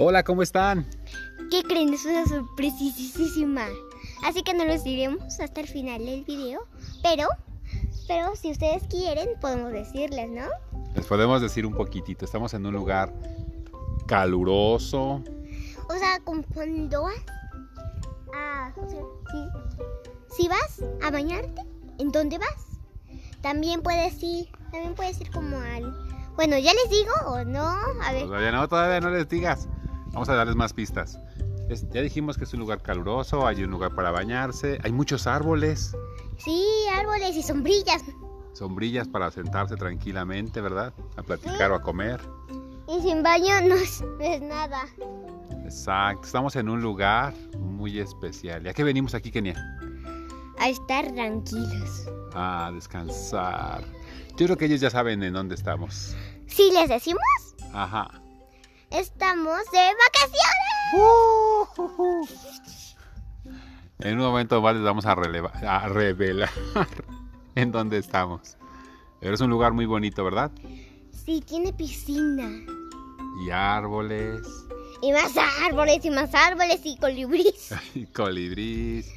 Hola, ¿cómo están? ¿Qué creen? Es una sorpresísima. Así que no los diremos hasta el final del video. Pero, pero si ustedes quieren, podemos decirles, ¿no? Les podemos decir un poquitito. Estamos en un lugar caluroso. O sea, cuando vas a... o sea, si, si vas a bañarte, ¿en dónde vas? También puedes ir, también puedes ir como al... Bueno, ¿ya les digo o no? A ver. Todavía no, todavía no les digas. Vamos a darles más pistas. Es- ya dijimos que es un lugar caluroso, hay un lugar para bañarse, hay muchos árboles, Sí, árboles y sombrillas. sombrillas para sentarse tranquilamente, ¿verdad? A platicar o a comer. Y sin baño no es, no es nada. Exacto, estamos en un lugar muy especial. ¿Y a qué venimos aquí, Kenia? A estar tranquilos. A descansar. Yo creo que ellos ya saben en dónde estamos. Si les decimos, Ajá. Estamos de vacaciones. En un momento más les vamos a, revelar en dónde estamos. Pero es un lugar muy bonito, ¿verdad? Sí, tiene piscina. Y árboles, Y más árboles y más árboles y colibríes. y colibrís,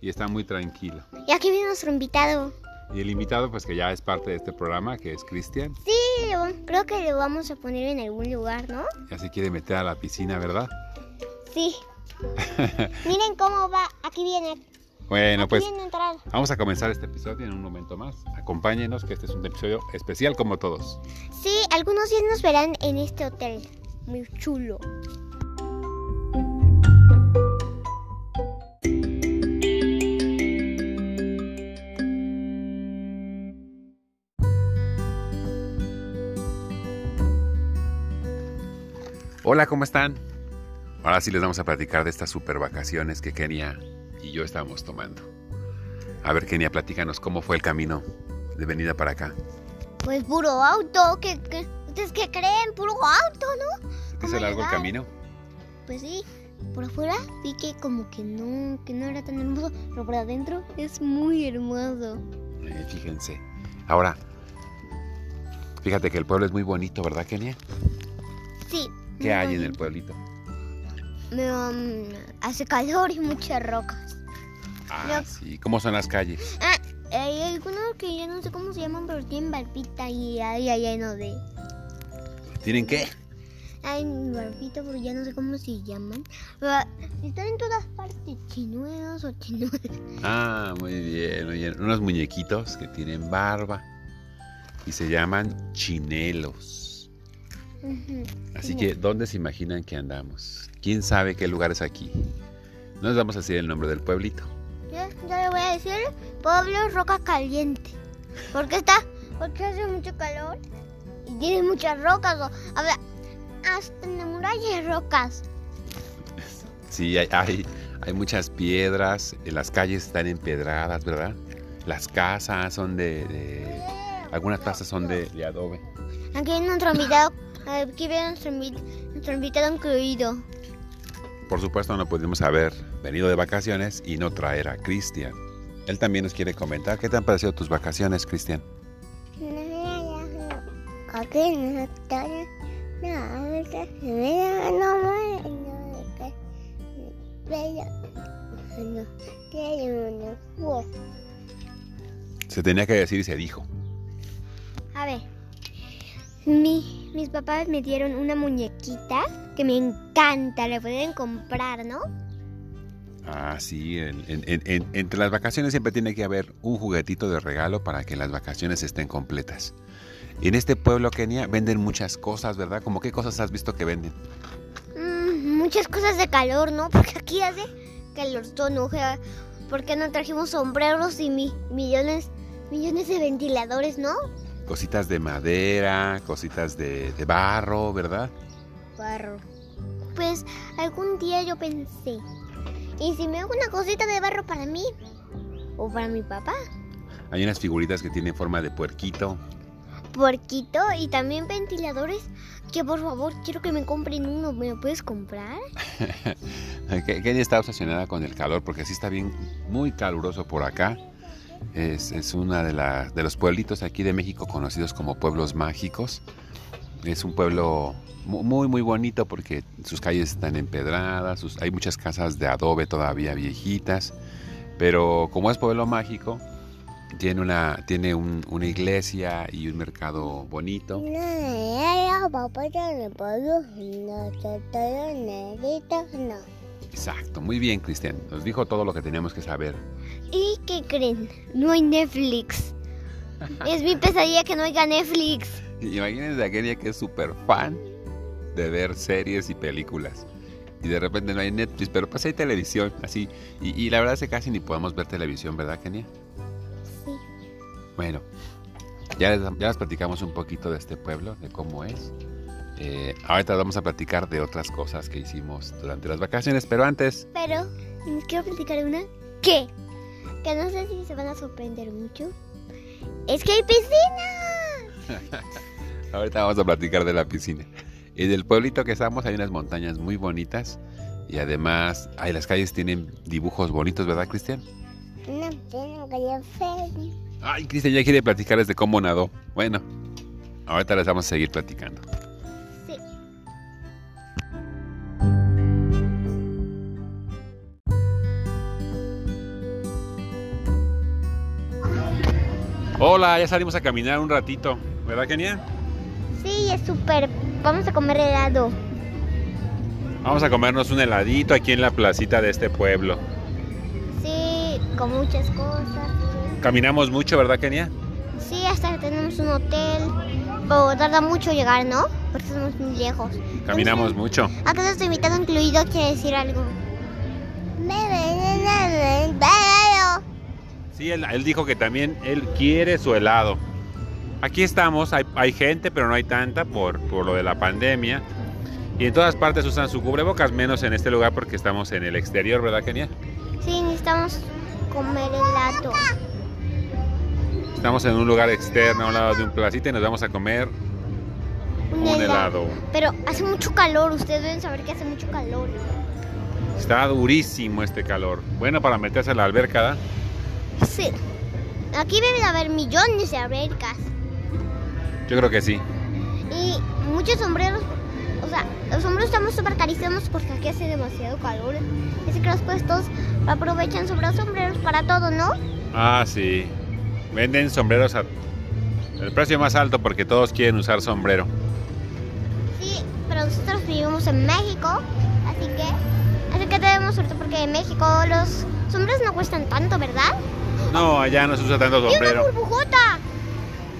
y está muy tranquilo. Y aquí viene nuestro invitado. Y el invitado, pues que ya es parte de este programa, que es Cristian, Sí, creo que lo vamos a poner en algún lugar, ¿no? ya se quiere meter a la piscina, ¿verdad? Sí. Miren cómo va. Aquí viene. Bueno, Aquí pues viene vamos a comenzar este episodio en un momento más. Acompáñenos, que este es un episodio especial como todos. Sí, algunos días nos verán en este hotel. Muy chulo. Hola, ¿cómo están? Ahora sí les vamos a platicar de estas super vacaciones que Kenia y yo estamos tomando. A ver, Kenia, platícanos cómo fue el camino de venida para acá. Pues puro auto. ¿Qué, qué? ustedes qué creen? Puro auto, ¿no? ¿Se te ¿Cómo hizo largo el camino? Pues sí. Por afuera vi que como que no, que no era tan hermoso, pero por adentro es muy hermoso. Eh, fíjense. Ahora, fíjate que el pueblo es muy bonito, ¿verdad, Kenia? Sí. ¿Qué hay en el pueblito? Me, um, hace calor y muchas rocas. Ah, Yo- sí. ¿Cómo son las calles? Ah, hay algunos que ya no sé cómo se llaman, pero tienen barbita y ahí hay lleno de... ¿Tienen qué? Hay barbita, pero ya no sé cómo se llaman. Están en todas partes, chinuelos o chinuelos. Ah, muy bien, muy bien. Unos muñequitos que tienen barba y se llaman chinelos. Así que, ¿dónde se imaginan que andamos? ¿Quién sabe qué lugar es aquí? No les vamos a decir el nombre del pueblito. Ya, ya le voy a decir Pueblo Roca Caliente. Porque está, porque hace mucho calor y tiene muchas rocas. o- A ver, hasta en la muralla hay rocas. Sí, hay, hay, hay muchas piedras, eh, las calles están empedradas, ¿verdad? Las casas son de... de- algunas casas son de, de adobe. Aquí viene nuestro invitado, aquí viene nuestro, nuestro invitado incluido. Por supuesto, no pudimos haber venido de vacaciones y no traer a Cristian. Él también nos quiere comentar. ¿Qué te han parecido tus vacaciones, Cristian? Aquí no. Se tenía que decir y se dijo. A ver, mi- mis papás me dieron una muñequita que me encanta, la pueden comprar, ¿no? Ah, sí, en- en- en- en- entre las vacaciones siempre tiene que haber un juguetito de regalo para que las vacaciones estén completas. En este pueblo, Kenia, venden muchas cosas, ¿verdad? ¿Cómo qué cosas has visto que venden? Mm, muchas cosas de calor, ¿no? Porque aquí hace calor ¿no? ¿Por qué no trajimos sombreros y mi- millones, millones de ventiladores, no? Cositas de madera, cositas de, de barro, ¿verdad? Barro. Pues algún día yo pensé, ¿y si me hago una cosita de barro para mí? ¿O para mi papá? Hay unas figuritas que tienen forma de puerquito. Puerquito y también ventiladores. Que por favor, quiero que me compren uno. ¿Me lo puedes comprar? Ke- Kenia está obsesionada con el calor porque sí está bien, muy caluroso por acá. Es, es una de, la- de los pueblitos aquí de México conocidos como pueblos mágicos. Es un pueblo muy, muy bonito porque sus calles están empedradas, sus, hay muchas casas de adobe todavía viejitas, pero como es pueblo mágico, tiene una, tiene un- una iglesia y un mercado bonito. Exacto, muy bien, Cristian. Nos dijo todo lo que teníamos que saber. ¿Y qué creen? No hay Netflix. Es mi pesadilla que no haya Netflix. Imagínense a Kenia que es súper fan de ver series y películas. Y de repente no hay Netflix, pero pues hay televisión, así. Y, y la verdad es que casi ni podemos ver televisión, ¿verdad, Kenia? Sí. Bueno, ya les, ya les platicamos un poquito de este pueblo, de cómo es. Eh, ahorita vamos a platicar de otras cosas que hicimos durante las vacaciones, pero antes, Pero quiero platicar una que, que no sé si se van a sorprender mucho. Es que hay piscina. ahorita vamos a platicar de la piscina. Y del pueblito que estamos hay unas montañas muy bonitas y además hay las calles tienen dibujos bonitos, ¿verdad, Cristian? No, que yo feliz. Ay, Cristian ya quiere platicarles de cómo nadó. Bueno, ahorita les vamos a seguir platicando. Hola, ya salimos a caminar un ratito, ¿verdad, Kenia? Sí, es súper. Vamos a comer helado. Vamos a comernos un heladito aquí en la placita de este pueblo. Sí, con muchas cosas. Caminamos mucho, ¿verdad, Kenia? Sí, hasta que tenemos un hotel. Pero tarda mucho llegar, ¿no? Porque estamos muy lejos. Caminamos mucho. Acá nuestro invitado incluido quiere decir algo. Sí, él, él dijo que también él quiere su helado. Aquí estamos, hay, hay gente, pero no hay tanta por, por lo de la pandemia. Y en todas partes usan su cubrebocas, menos en este lugar porque estamos en el exterior, ¿verdad, Kenia? Sí, necesitamos comer helado. Estamos en un lugar externo, a un lado de un placita y nos vamos a comer un helado. Pero hace mucho calor, ustedes deben saber que hace mucho calor. Está durísimo este calor. Bueno, para meterse a la alberca, ¿da? Sí. Aquí deben haber millones de albercas. Yo creo que sí. Y muchos sombreros. O sea, los sombreros estamos súper carísimos porque aquí hace demasiado calor. Así que los puestos aprovechan sobre los sombreros para todo, ¿no? Ah, sí. Venden sombreros a el precio más alto porque todos quieren usar sombrero. Sí, pero nosotros vivimos en México, así que, así que tenemos suerte porque en México los sombreros no cuestan tanto, ¿verdad? No, allá no se usa tanto ¡Y una sombrero. burbujota!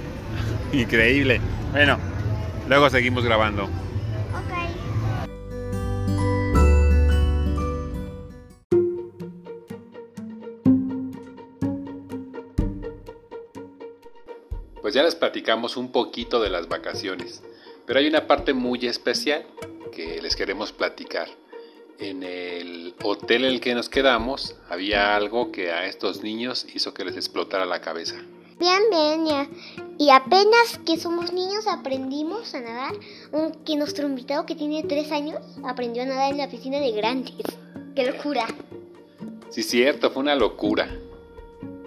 Increíble. Bueno, luego seguimos grabando. Ok. Pues ya les platicamos un poquito de las vacaciones, pero hay una parte muy especial que les queremos platicar. En el hotel en el que nos quedamos había algo que a estos niños hizo que les explotara la cabeza. Bien, bien, ya. Y apenas que somos niños aprendimos a nadar, aunque nuestro invitado que tiene tres años aprendió a nadar en la piscina de grandes. ¡Qué locura! Sí, cierto, fue una locura.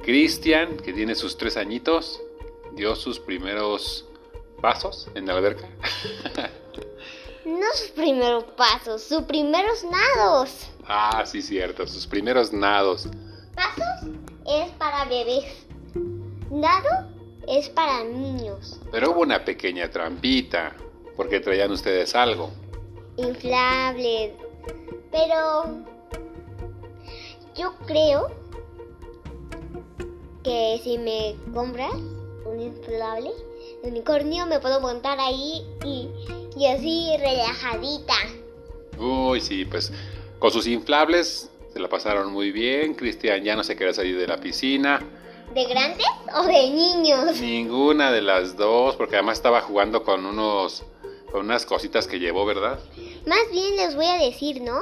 Cristian, que tiene sus tres añitos, dio sus primeros pasos en la alberca. No sus primeros pasos, sus primeros nados. ah, sí, cierto, sus primeros nados. Pasos es para bebés. Nado es para niños. Pero hubo una pequeña trampita, porque traían ustedes algo. Inflables. Pero yo creo que si me compras un inflable unicornio me puedo montar ahí y, y así relajadita. Uy, sí, pues con sus inflables se la pasaron muy bien. Cristian ya no se quería salir de la piscina. ¿De grandes o de niños? Ninguna de las dos, porque además estaba jugando con unos con unas cositas que llevó, ¿verdad? Más bien les voy a decir, ¿no?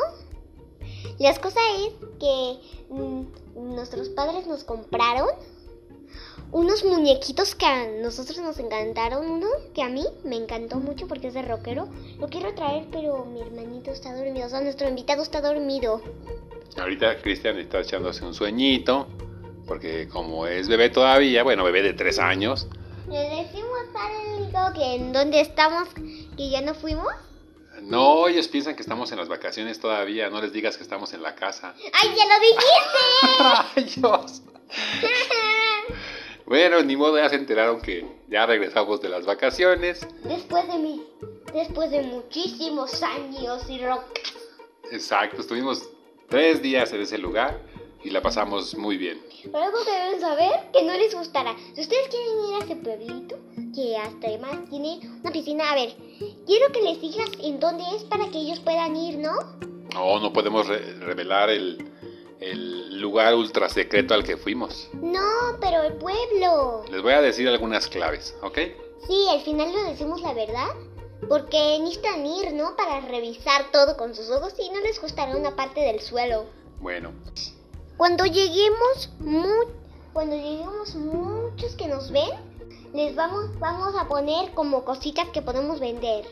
Las cosas es que mm, nuestros padres nos compraron unos muñequitos que a nosotros nos encantaron. Uno que a mí me encantó mucho porque es de rockero. Lo quiero traer, pero mi hermanito está dormido. O sea, nuestro invitado está dormido. Ahorita Cristian está echándose un sueñito, porque como es bebé todavía, bueno, bebé de tres años, Le decimos al amigo que en donde estamos ¿Que ya no fuimos? No, ellos piensan que estamos en las vacaciones todavía. No les digas que estamos en la casa. ¡Ay, ya lo dijiste! ¡Rayos! Bueno, ni modo, ya se enteraron que ya regresamos de las vacaciones. después de mi, después de muchísimos años y rocas. Exacto, estuvimos tres días en ese lugar y la pasamos muy bien. Pero algo que deben saber que no les gustará. Si ustedes quieren ir a ese pueblito, que hasta además tiene una piscina, a ver, quiero que les digas en dónde es para que ellos puedan ir, ¿no? No, no podemos re- revelar el, el lugar ultra secreto al que fuimos. No, pero el pueblo. Les voy a decir algunas claves, ¿ok? Sí, al final le decimos la verdad. Porque necesitan ir, ¿no? Para revisar todo con sus ojos y no les gustará una parte del suelo. Bueno, Cuando lleguemos, mu- cuando lleguemos muchos que nos ven, les vamos, vamos a poner como cositas que podemos vender.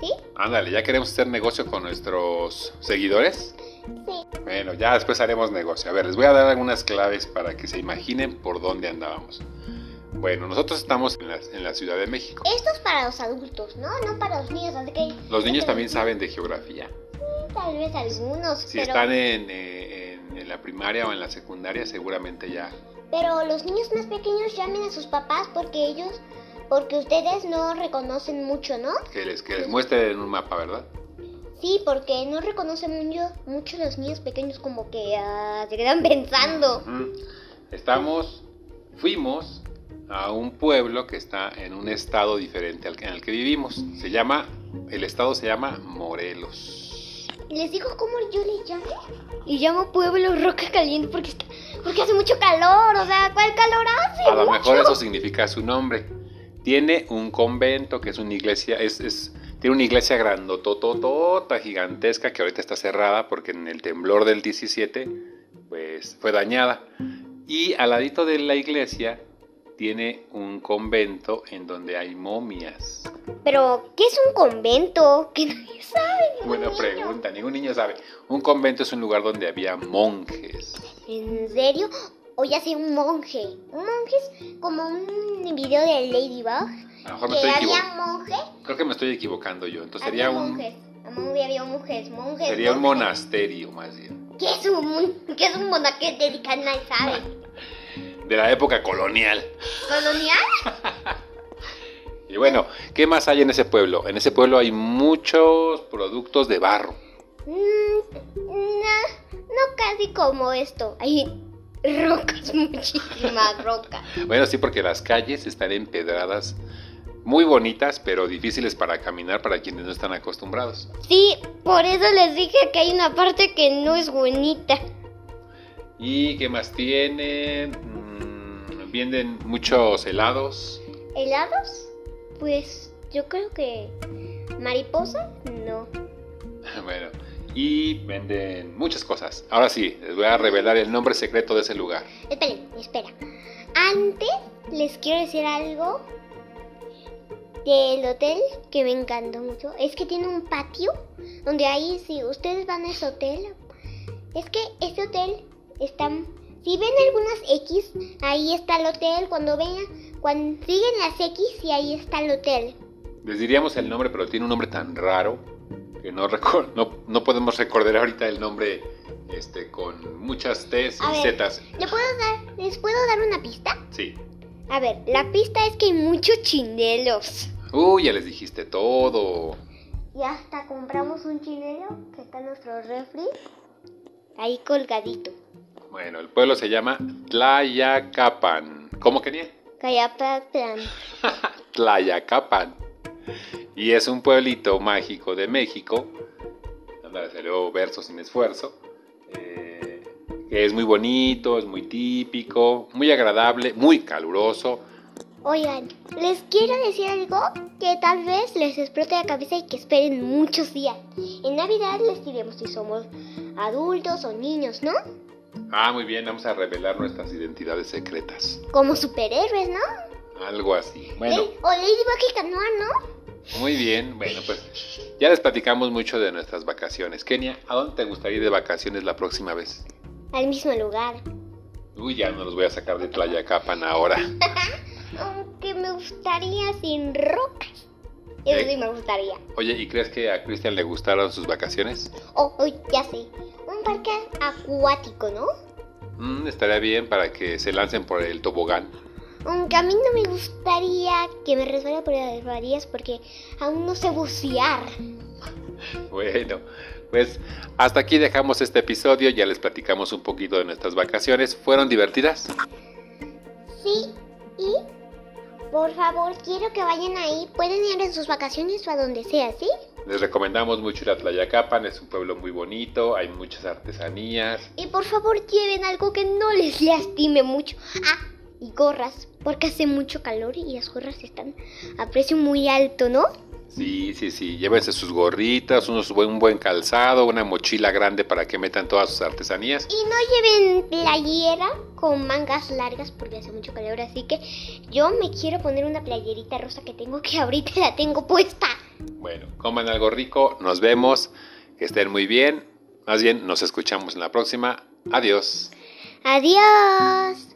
¿Sí? ándale, ya queremos hacer negocio con nuestros seguidores. Sí. Bueno, ya después haremos negocio. A ver, les voy a dar algunas claves para que se imaginen por dónde andábamos. Bueno, nosotros estamos en la, en la Ciudad de México. Esto es para los adultos, ¿no? No para los niños, así que... Los niños también saben de geografía. Tal vez algunos, Si pero, están en, eh, en- en la primaria o en la secundaria, seguramente ya. pero los niños más pequeños llamen a sus papás porque ellos... Porque ustedes no reconocen mucho, ¿no? Que les, que les muestre en un mapa, ¿verdad? Sí, porque no reconocen mucho, mucho los niños pequeños como que ah, se quedan pensando. Estamos, fuimos a un pueblo que está en un estado diferente al que, en el que vivimos. Se llama, el estado se llama Morelos. ¿Y les digo cómo yo le llamo? Y llamo Pueblo Roca Caliente porque, está- porque hace mucho calor. O sea, ¿cuál calor hace? A lo Mucho. mejor eso significa su nombre. Tiene un convento que es una iglesia, es, es- tiene una iglesia grandotototota, gigantesca, que ahorita está cerrada porque en el temblor del 17 pues fue dañada. Y al ladito de la iglesia tiene un convento en donde hay momias. Pero, ¿qué es un convento? Que nadie sabe. Buena niño. pregunta, ningún niño sabe. Un convento es un lugar donde había monjes. ¿En serio? O ya sé, un monje. Un monje es como un video de Ladybug. A lo mejor me estoy equivocando. Creo que me estoy equivocando yo. Entonces había sería un, monjes. Monje, había monjes. Monjes. sería un monjes. monasterio más bien. ¿Qué es un, qué es un monasterio dedicado? Nadie sabe. De la época colonial. ¿Colonial? Y bueno, ¿qué más hay en ese pueblo? En ese pueblo hay muchos productos de barro. Mm, no, no casi como esto. Hay rocas, muchísimas rocas. Bueno, sí, porque las calles están empedradas, muy bonitas, pero difíciles para caminar para quienes no están acostumbrados. Sí, por eso les dije que hay una parte que no es bonita. ¿Y qué más tienen? Mm, Venden muchos helados. ¿Helados? Pues yo creo que... ¿Mariposa? No. Bueno, y venden muchas cosas. Ahora sí, les voy a revelar el nombre secreto de ese lugar. Esperen, espera. Antes les quiero decir algo del hotel que me encantó mucho. Es que tiene un patio donde ahí, si ustedes van a ese hotel, es que ese hotel está... Si ven algunas X, ahí está el hotel. Cuando vean, cuando siguen las X, y ahí está el hotel. Les diríamos el nombre, pero tiene un nombre tan raro que no, recor- no, no podemos recordar ahorita el nombre este, con muchas T's y. Z's. ¿Le puedo dar, ¿Les puedo dar una pista? Sí. A ver, la pista es que hay muchos chinelos. Uy, ya les dijiste todo. Y hasta compramos un chinelo que está en nuestro refri. Ahí colgadito. Bueno, el pueblo se llama Tlayacapan. ¿Cómo que Callaplan. Tlayacapan. Y es un pueblito mágico de México. Anda, salió verso sin esfuerzo. eh, es muy bonito, es muy típico, muy agradable, muy caluroso. Oigan, les quiero decir algo que tal vez les explote la cabeza y que esperen muchos días. En Navidad les diremos si somos adultos o niños, ¿no? Ah, muy bien, vamos a revelar nuestras identidades secretas. Como superhéroes, ¿no? Algo así. Bueno, Lady- O Ladybug y Canoa, ¿no? muy bien. Bueno, pues ya les platicamos mucho de nuestras vacaciones. Kenia, ¿a dónde te gustaría ir de vacaciones la próxima vez? Al mismo lugar. Uy, ya no los voy a sacar de Tlayacapan ahora. Aunque me gustaría sin rocas. Eso sí me gustaría. Oye, ¿y crees que a Cristian le gustaron sus vacaciones? Oh, oh, ya sé. Un parque acuático, ¿no? Mm, estaría bien para que se lancen por el tobogán. Aunque a mí no me gustaría que me resbalara por las varillas porque aún no sé bucear. Bueno, pues hasta aquí dejamos este episodio, ya les platicamos un poquito de nuestras vacaciones. ¿Fueron divertidas? Sí, y por favor quiero que vayan ahí. Pueden ir en sus vacaciones o a donde sea, ¿sí? Les recomendamos mucho ir a Tlayacapan, es un pueblo muy bonito, hay muchas artesanías. Y por favor lleven algo que no les lastime mucho. Ah, y gorras, porque hace mucho calor y las gorras están a precio muy alto, ¿no? Sí, sí, sí. Llévense sus gorritas, unos, buen- un buen calzado, una mochila grande para que metan todas sus artesanías. Y no lleven playera con mangas largas porque hace mucho calor, así que yo me quiero poner una playerita rosa que tengo que ahorita la tengo puesta. Bueno, coman algo rico, nos vemos, que estén muy bien. Más bien, nos escuchamos en la próxima. Adiós. Adiós.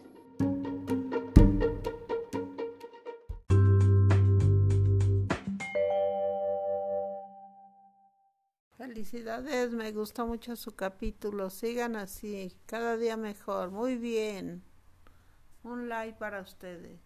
Felicidades, me gustó mucho su capítulo. Sigan así, cada día mejor. Muy bien. Un like para ustedes.